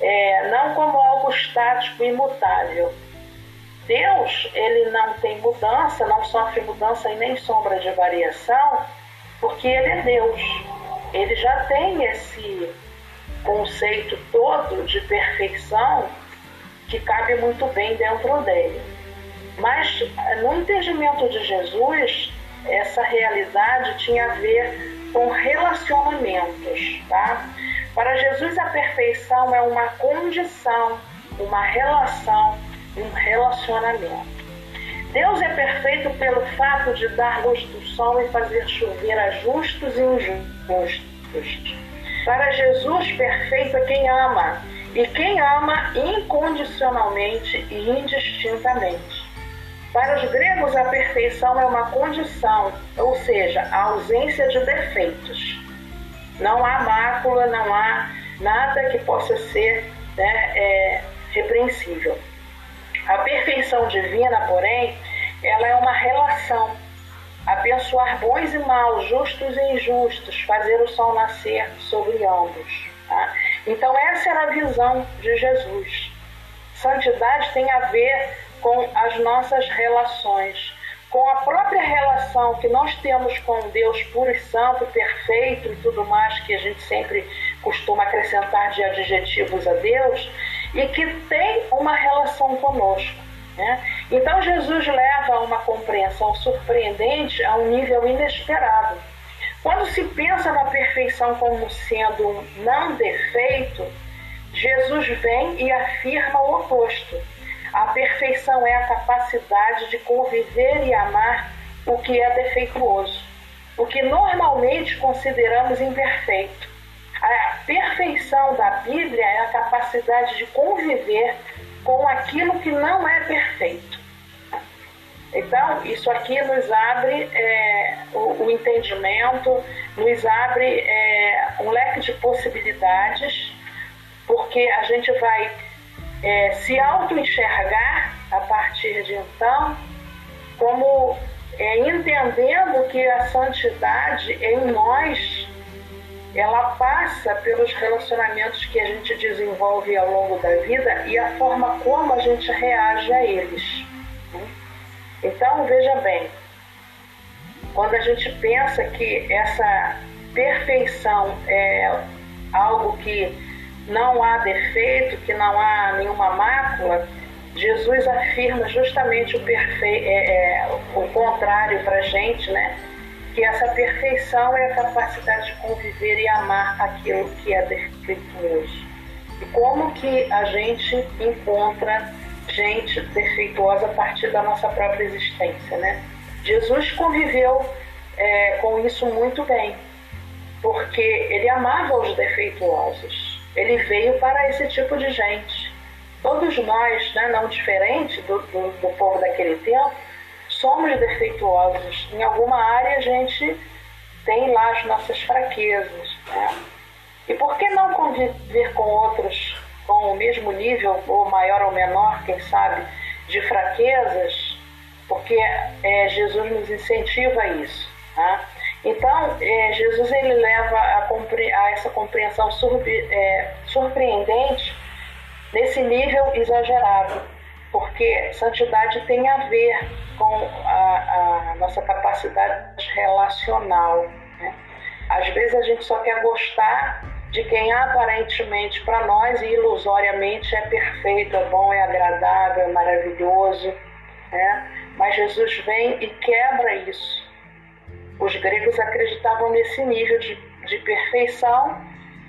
é, não como algo estático imutável. Deus, ele não tem mudança, não sofre mudança e nem sombra de variação, porque ele é Deus. Ele já tem esse conceito todo de perfeição que cabe muito bem dentro dele. Mas no entendimento de Jesus, essa realidade tinha a ver com relacionamentos, tá? Para Jesus a perfeição é uma condição, uma relação, um relacionamento. Deus é perfeito pelo fato de dar luz do sol e fazer chover a justos e injustos. Para Jesus, perfeito é quem ama, e quem ama incondicionalmente e indistintamente. Para os gregos, a perfeição é uma condição, ou seja, a ausência de defeitos. Não há mácula, não há nada que possa ser né, é, repreensível. A perfeição divina, porém, ela é uma relação. Abençoar bons e maus, justos e injustos, fazer o sol nascer sobre ambos. Tá? Então, essa era a visão de Jesus. Santidade tem a ver com as nossas relações, com a própria relação que nós temos com Deus puro e santo, perfeito e tudo mais que a gente sempre costuma acrescentar de adjetivos a Deus, e que tem uma relação conosco. Né? Então Jesus leva a uma compreensão surpreendente a um nível inesperado. Quando se pensa na perfeição como sendo um não defeito, Jesus vem e afirma o oposto. A perfeição é a capacidade de conviver e amar o que é defeituoso, o que normalmente consideramos imperfeito. A perfeição da Bíblia é a capacidade de conviver com aquilo que não é perfeito. Então, isso aqui nos abre é, o, o, entendimento, nos abre é, um leque de possibilidades, porque a gente vai é, se auto-enxergar a partir de então, como é, entendendo que a santidade em nós ela passa pelos relacionamentos que a gente desenvolve ao longo da vida e a forma como a gente reage a eles. Né? Então, veja bem, quando a gente pensa que essa perfeição é algo que não há defeito, que não há nenhuma mácula, Jesus afirma justamente o, perfe... É, é, o contrário para a gente, né? Que essa perfeição é a capacidade de conviver e amar aquilo que é defeituoso. E como que a gente encontra gente defeituosa a partir da nossa própria existência, né? Jesus conviveu é, com isso muito bem, porque ele amava os defeituosos. Ele veio para esse tipo de gente. Todos nós, né, não diferente do, do, do povo daquele tempo, somos defeituosos. Em alguma área a gente tem lá as nossas fraquezas. Né? E por que não conviver com outros com o mesmo nível, ou maior ou menor, quem sabe, de fraquezas? Porque é, Jesus nos incentiva a isso. Tá? Então, é, Jesus ele leva a, a essa compreensão surpre, é, surpreendente nesse nível exagerado porque santidade tem a ver com a, a nossa capacidade relacional. Né? Às vezes a gente só quer gostar de quem aparentemente para nós e ilusoriamente é perfeito, é bom, é agradável, é maravilhoso. Né? Mas Jesus vem e quebra isso. Os gregos acreditavam nesse nível de, de perfeição,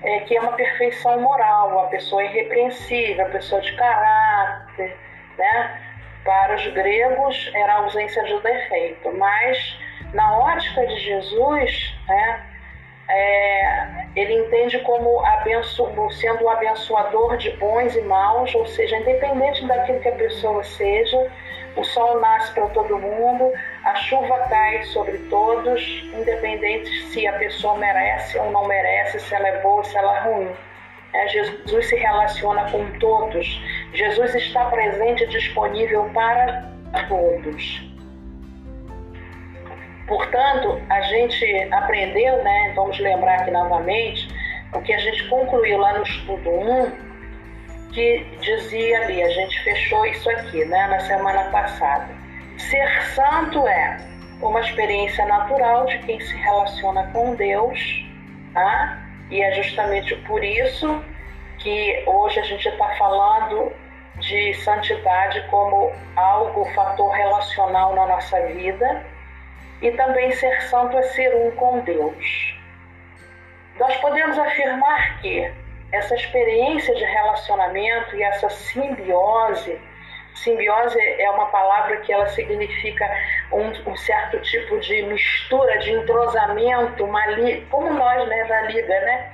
é, que é uma perfeição moral, a pessoa irrepreensível, a pessoa de caráter, né? Para os gregos era a ausência de defeito, mas na ótica de Jesus, né, é, ele entende como abenço, sendo o abençoador de bons e maus, ou seja, independente daquilo que a pessoa seja, o sol nasce para todo mundo, a chuva cai sobre todos, independente se a pessoa merece ou não merece, se ela é boa se ela é ruim. É, Jesus se relaciona com todos. Jesus está presente e disponível para todos. Portanto, a gente aprendeu, né? Vamos lembrar aqui novamente o que a gente concluiu lá no estudo 1, que dizia ali, a gente fechou isso aqui, né, na semana passada. Ser santo é uma experiência natural de quem se relaciona com Deus, tá? E é justamente por isso que hoje a gente está falando de santidade como algo, fator relacional na nossa vida, e também ser santo é ser um com Deus. Nós podemos afirmar que essa experiência de relacionamento e essa simbiose, simbiose é uma palavra que ela significa um, um certo tipo de mistura, de entrosamento, uma li, como nós, né, na liga, né?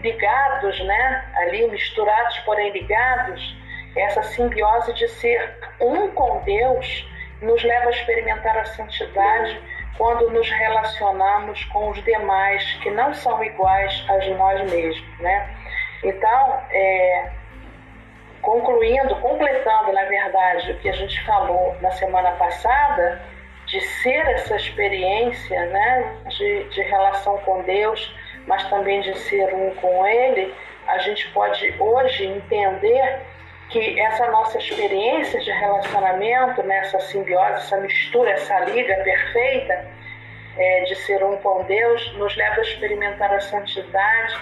Ligados, né? Ali misturados, porém ligados. Essa simbiose de ser um com Deus nos leva a experimentar a santidade quando nos relacionamos com os demais que não são iguais a nós mesmos, né? Então, é, concluindo, completando, na verdade, o que a gente falou na semana passada, de ser essa experiência, né, de, de relação com Deus, mas também de ser um com Ele, a gente pode hoje entender que essa nossa experiência de relacionamento, né, simbiose, essa mistura, essa liga perfeita é, de ser um com Deus, nos leva a experimentar a santidade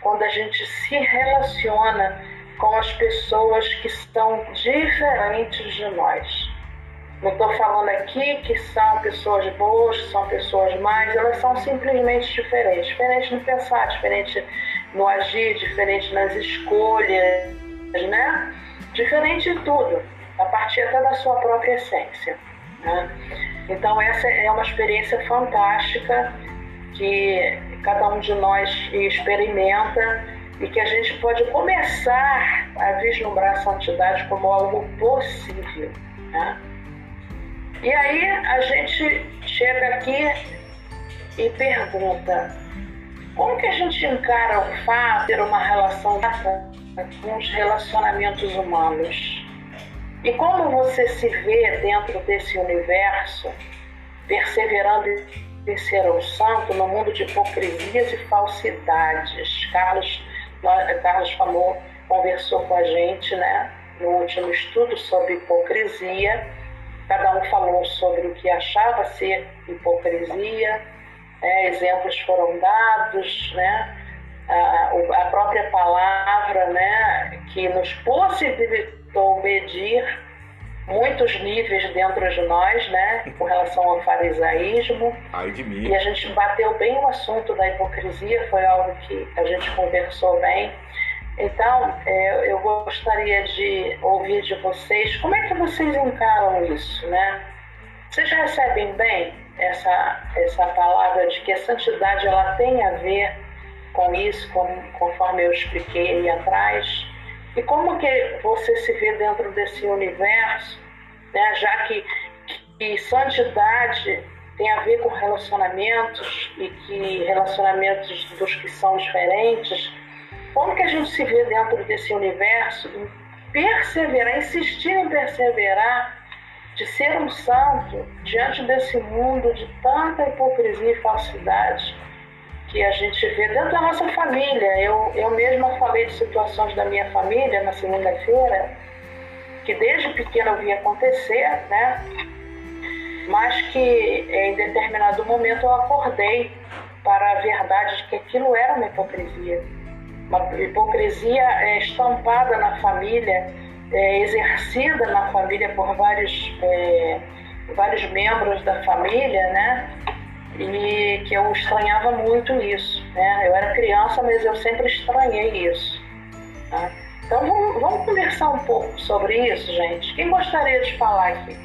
quando a gente se relaciona com as pessoas que são diferentes de nós. Não estou falando aqui que são pessoas boas, são pessoas más, elas são simplesmente diferentes. Diferente no pensar, diferente no agir, diferente nas escolhas, né? diferente de tudo, a partir até da sua própria essência. Né? Então, essa é uma experiência fantástica que cada um de nós experimenta e que a gente pode começar a vislumbrar a santidade como algo possível. Né? E aí a gente chega aqui e pergunta: como que a gente encara o fato de ter uma relação com os relacionamentos humanos. E como você se vê dentro desse universo, perseverando em ser um santo no mundo de hipocrisias e falsidades? Carlos, Carlos falou, conversou com a gente né, no último estudo sobre hipocrisia. Cada um falou sobre o que achava ser hipocrisia, é, exemplos foram dados, né? a, a própria palavra, né, que nos possibilitou medir muitos níveis dentro de nós, né, com relação ao farisaísmo. Ai de mim. E a gente bateu bem o assunto da hipocrisia, foi algo que a gente conversou bem. Então, é, eu gostaria de ouvir de vocês como é que vocês encaram isso, né? Vocês recebem bem essa, essa palavra de que a santidade ela tem a ver com isso, com, conforme eu expliquei aí atrás. E como que você se vê dentro desse universo, né? já que, que santidade tem a ver com relacionamentos e que relacionamentos dos que são diferentes, como que a gente se vê dentro desse universo em perseverar, insistir em perseverar, de ser um santo diante desse mundo de tanta hipocrisia e falsidade? Que a gente vê dentro da nossa família. Eu, eu mesma falei de situações da minha família na segunda-feira, que desde pequena eu vi acontecer, né? Mas que em determinado momento eu acordei para a verdade de que aquilo era uma hipocrisia. Uma hipocrisia é, estampada na família, é, exercida na família por vários, é, vários membros da família, né? E que eu estranhava muito isso. Né? Eu era criança, mas eu sempre estranhei isso. Tá? Então vamos, vamos, conversar um pouco sobre isso, gente. Quem gostaria de falar aqui?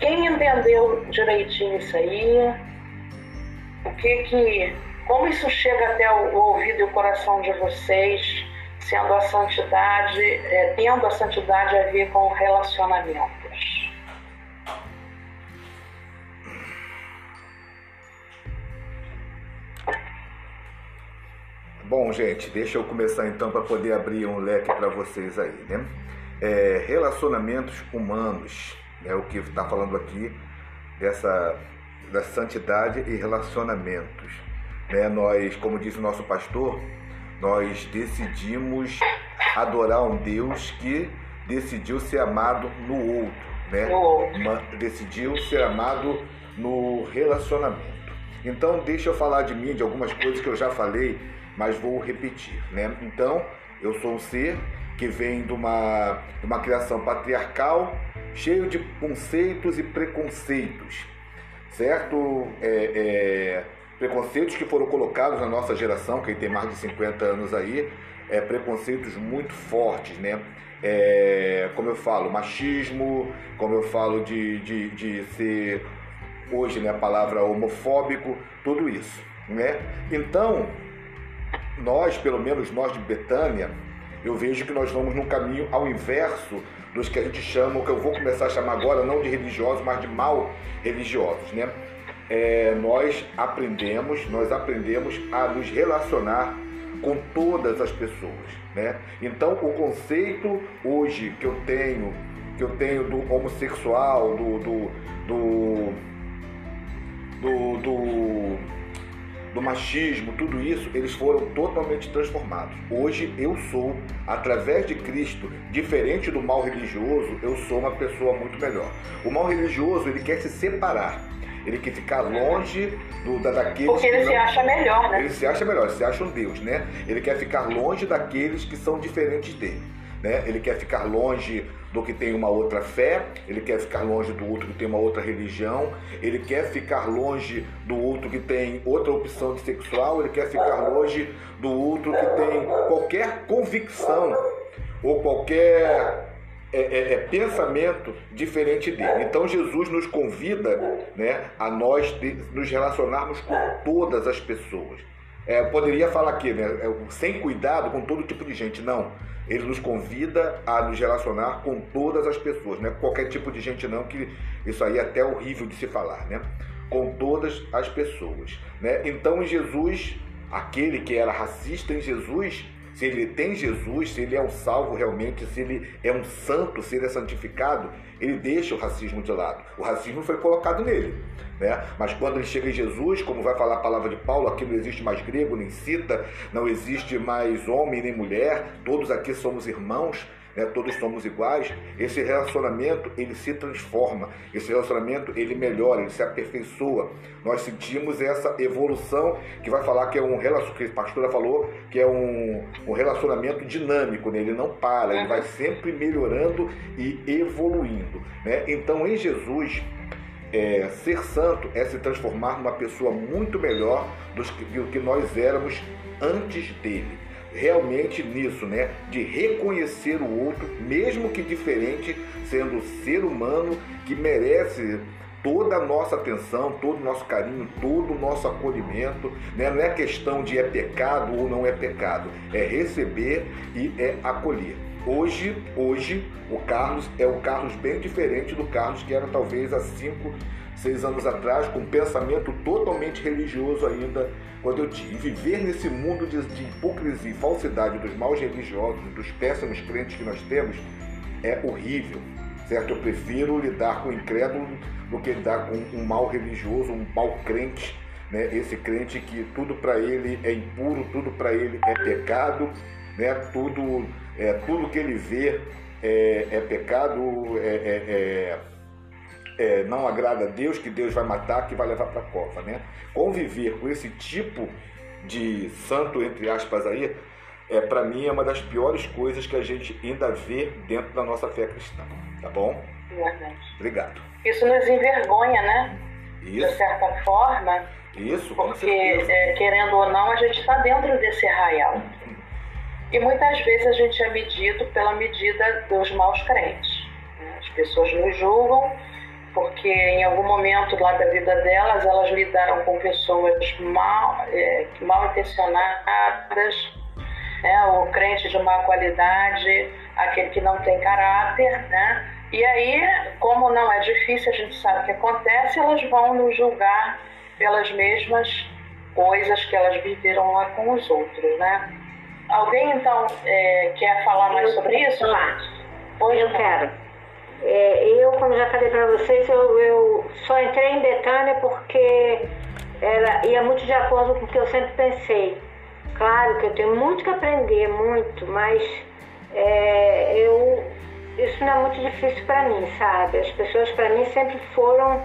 Quem entendeu direitinho isso aí? O que que, como isso chega até o, o ouvido e o coração de vocês, sendo a santidade, é, tendo a santidade a ver com relacionamentos? Bom, gente, deixa eu começar então para poder abrir um leque para vocês aí, né? É, relacionamentos humanos, é o que está falando aqui dessa da santidade e relacionamentos. Né? Nós, como diz o nosso pastor, nós decidimos adorar um Deus que decidiu ser amado no outro, né? Uma, decidiu ser amado no relacionamento. Então, deixa eu falar de mim, de algumas coisas que eu já falei, mas vou repetir, né? Então, eu sou um ser que vem de uma, de uma criação patriarcal, cheio de conceitos e preconceitos, certo? É, é, preconceitos que foram colocados na nossa geração, quem tem mais de 50 anos aí, é, preconceitos muito fortes, né? É, como eu falo, machismo, como eu falo de, de, de ser hoje né, a palavra homofóbico, tudo isso. Né? Então, nós, pelo menos nós de Betânia, eu vejo que nós vamos num caminho ao inverso dos que a gente chama, o que eu vou começar a chamar agora, não de religiosos, mas de mal religiosos. Né? É, nós aprendemos, nós aprendemos a nos relacionar com todas as pessoas, né? Então o conceito hoje que eu tenho, que eu tenho do homossexual, do do, do, do, do, do machismo, tudo isso, eles foram totalmente transformados. Hoje eu sou, através de Cristo, diferente do mal religioso, eu sou uma pessoa muito melhor. O mal religioso, ele quer se separar ele quer ficar longe do, da, daqueles Porque ele se não... acha melhor, né? Ele se acha melhor, ele se acha um Deus, né? Ele quer ficar longe daqueles que são diferentes dele. Né? Ele quer ficar longe do que tem uma outra fé, ele quer ficar longe do outro que tem uma outra religião, ele quer ficar longe do outro que tem outra opção sexual, ele quer ficar longe do outro que tem qualquer convicção ou qualquer é, é, é, pensamento diferente dele. Então Jesus nos convida né, a nós de, nos relacionarmos com todas as pessoas. É, poderia falar aqui, né, é, sem cuidado com todo tipo de gente. Não. Ele nos convida a nos relacionar com todas as pessoas, não é qualquer tipo de gente não, que isso aí é até horrível de se falar, né? Com todas as pessoas. Né? Então em Jesus, aquele que era racista em Jesus, se ele tem Jesus, se ele é um salvo realmente, se ele é um santo, se ele é santificado, ele deixa o racismo de lado. O racismo foi colocado nele. Né? Mas quando ele chega em Jesus, como vai falar a palavra de Paulo, aqui não existe mais grego nem cita, não existe mais homem nem mulher, todos aqui somos irmãos né, todos somos iguais, esse relacionamento ele se transforma, esse relacionamento ele melhora, ele se aperfeiçoa. Nós sentimos essa evolução que vai falar que é um relacionamento, que a pastora falou, que é um, um relacionamento dinâmico, né? ele não para, ele vai sempre melhorando e evoluindo. Né? Então em Jesus, é, ser santo é se transformar numa pessoa muito melhor do que, do que nós éramos antes dele realmente nisso, né? De reconhecer o outro, mesmo que diferente, sendo ser humano que merece toda a nossa atenção, todo o nosso carinho, todo o nosso acolhimento. Né? Não é questão de é pecado ou não é pecado, é receber e é acolher. Hoje, hoje, o Carlos é o Carlos bem diferente do Carlos que era talvez há cinco, seis anos atrás, com um pensamento totalmente religioso ainda quando eu tive viver nesse mundo de, de hipocrisia e falsidade dos maus religiosos, dos péssimos crentes que nós temos, é horrível, certo? Eu prefiro lidar com o incrédulo do que lidar com um mal religioso, um mal crente, né? Esse crente que tudo para ele é impuro, tudo para ele é pecado, né? Tudo, é, tudo que ele vê é, é pecado, é, é, é não agrada a Deus, que Deus vai matar, que vai levar para a cova, né? Conviver com esse tipo de santo, entre aspas, aí, é, para mim é uma das piores coisas que a gente ainda vê dentro da nossa fé cristã, tá bom? Verdade. Obrigado. Isso nos envergonha, né? Isso. De certa forma. Isso, Porque, é, querendo ou não, a gente está dentro desse arraial. E muitas vezes a gente é medido pela medida dos maus crentes. Né? As pessoas nos julgam porque em algum momento lá da vida delas elas lidaram com pessoas mal, é, mal intencionadas, né, o crente de má qualidade, aquele que não tem caráter, né? E aí, como não é difícil, a gente sabe o que acontece, elas vão nos julgar pelas mesmas coisas que elas viveram lá com os outros, né? Alguém então é, quer falar mais eu sobre isso? Falar. Pois eu não. quero. É, eu, como já falei para vocês, eu, eu, só entrei em Betânia porque era, ia muito de acordo com o que eu sempre pensei. Claro que eu tenho muito que aprender, muito, mas é, eu, isso não é muito difícil para mim, sabe? As pessoas para mim sempre foram.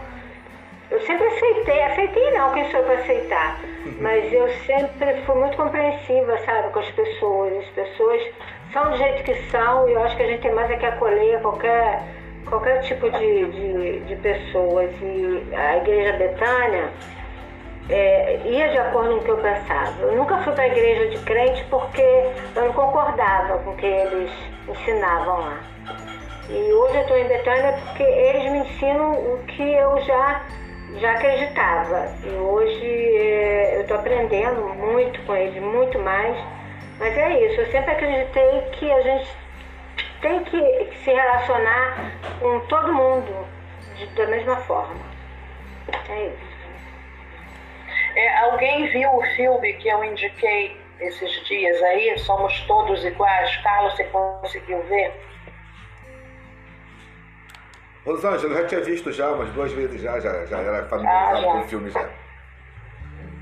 Eu sempre aceitei, aceitei não, quem sou eu para aceitar? Mas eu sempre fui muito compreensiva, sabe, com as pessoas. As pessoas são do jeito que são e eu acho que a gente tem mais é que acolher qualquer, qualquer tipo de, de, de pessoas. E a Igreja Betânia é, ia de acordo com o que eu pensava. Eu nunca fui para a igreja de crente porque eu não concordava com o que eles ensinavam lá. E hoje eu estou em Betânia porque eles me ensinam o que eu já, já acreditava. E hoje é, eu estou aprendendo muito com eles, muito mais. Mas é isso, eu sempre acreditei que a gente tem que se relacionar com todo mundo de, da mesma forma. É isso. É, alguém viu o filme que eu indiquei esses dias aí? Somos todos iguais. Carlos, você conseguiu ver? Rosângela, eu já tinha visto já umas duas vezes já, já, já era familiarizado ah, com o filme já.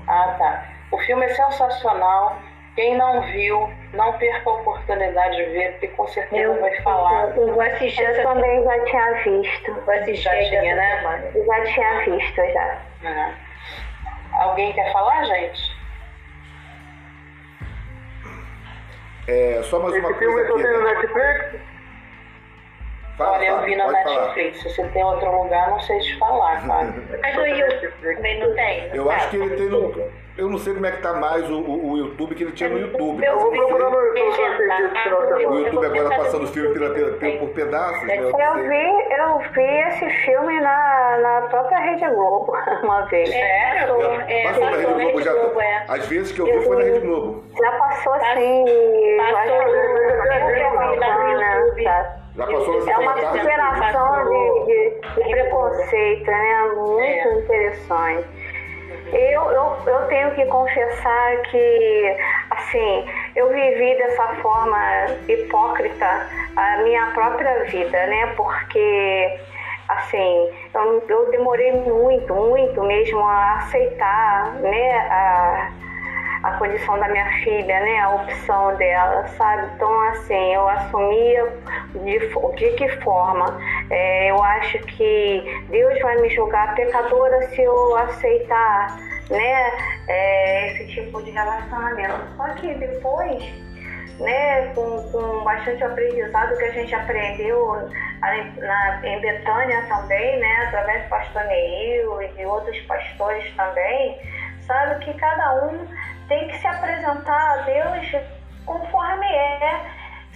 Ah, tá. O filme é sensacional. Quem não viu, não perca a oportunidade de ver, porque com certeza eu, vai falar. Eu, eu vou assistir, eu também já tinha visto. Vou assistir já tinha, né? Eu já tinha visto, já. Uhum. Alguém quer falar, gente? É, só mais Esse uma coisa aqui. Filme né? Netflix? Fala, Olha, eu vi na Netflix. Falar. Se você tem outro lugar, não sei te falar, Fábio. Mas no YouTube também não tem. Não eu acho que ele tem no. Eu não sei como é que tá mais o, o, o YouTube que ele tinha no YouTube. Eu vou procurar no YouTube. O YouTube agora tá passando filme pela, pela, pela, por pedaços. Né? Eu vi, eu vi esse filme na, na própria Rede Globo uma vez. Sério? Passou, é, passou na Rede Globo já. Globo, é. Às vezes que eu vi foi na Rede Globo. Já passou sim. Passou no YouTube. Já passou é uma superação de, de, de, preconceito, né? Muito é. interessante. Eu, eu, eu tenho que confessar que, assim, eu vivi dessa forma hipócrita a minha própria vida, né? Porque, assim, eu, eu demorei muito, muito mesmo a aceitar, né? A, a condição da minha filha, né, a opção dela, sabe? Então, assim, eu assumia de, de que forma? É, eu acho que Deus vai me julgar pecadora se eu aceitar, né, é, esse tipo de relacionamento. Só que depois, né, com, com bastante aprendizado que a gente aprendeu na, em Betânia também, né, através do pastor Neil e de outros pastores também, sabe que cada um tem que se apresentar a Deus conforme é,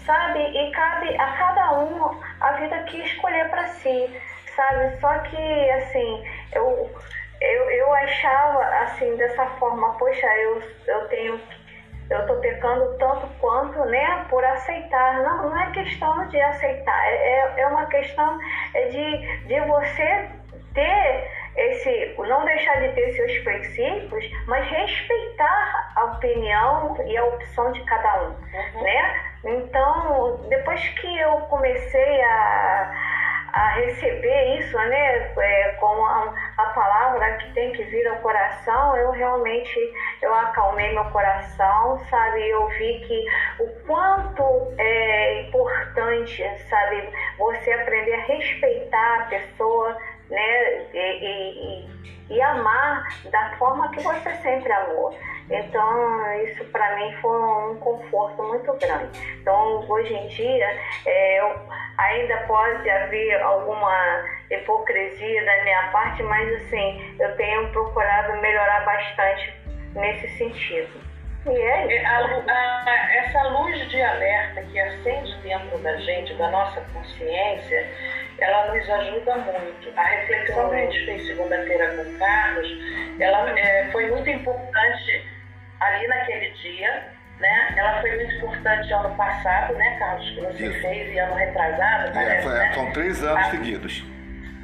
sabe? E cabe a cada um a vida que escolher para si, sabe? Só que, assim, eu, eu, eu achava, assim, dessa forma, poxa, eu, eu tenho eu tô pecando tanto quanto, né, por aceitar. Não, não é questão de aceitar, é, é uma questão de, de você ter esse, não deixar de ter seus princípios, mas respeitar a opinião e a opção de cada um, uhum. né? Então, depois que eu comecei a, a receber isso, né, é, como a, a, palavra que tem que vir ao coração, eu realmente eu acalmei meu coração, sabe? Eu vi que o quanto é importante, sabe, você aprender a respeitar a pessoa né? E, e, e, amar da forma que você sempre amou. Então, isso para mim foi um conforto muito grande. Então, hoje em dia, é, ainda pode haver alguma hipocrisia da minha parte, mas assim, eu tenho procurado melhorar bastante nesse sentido. É, é a, a, essa luz de alerta que acende dentro da gente, da nossa consciência, ela nos ajuda muito. A reflexão que a gente fez segunda-feira com o Carlos, ela é, foi muito importante ali naquele dia, né? Ela foi muito importante ano passado, né, Carlos, que você Isso. fez, e ano retrasado, parece, é, foi, né? São três anos Há seguidos.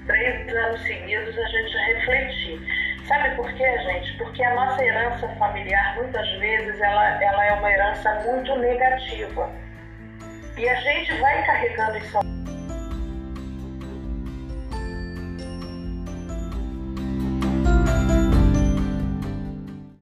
Três anos seguidos a gente refletir. Sabe por quê, gente? Porque a nossa herança familiar, muitas vezes, ela, ela é uma herança muito negativa. E a gente vai carregando isso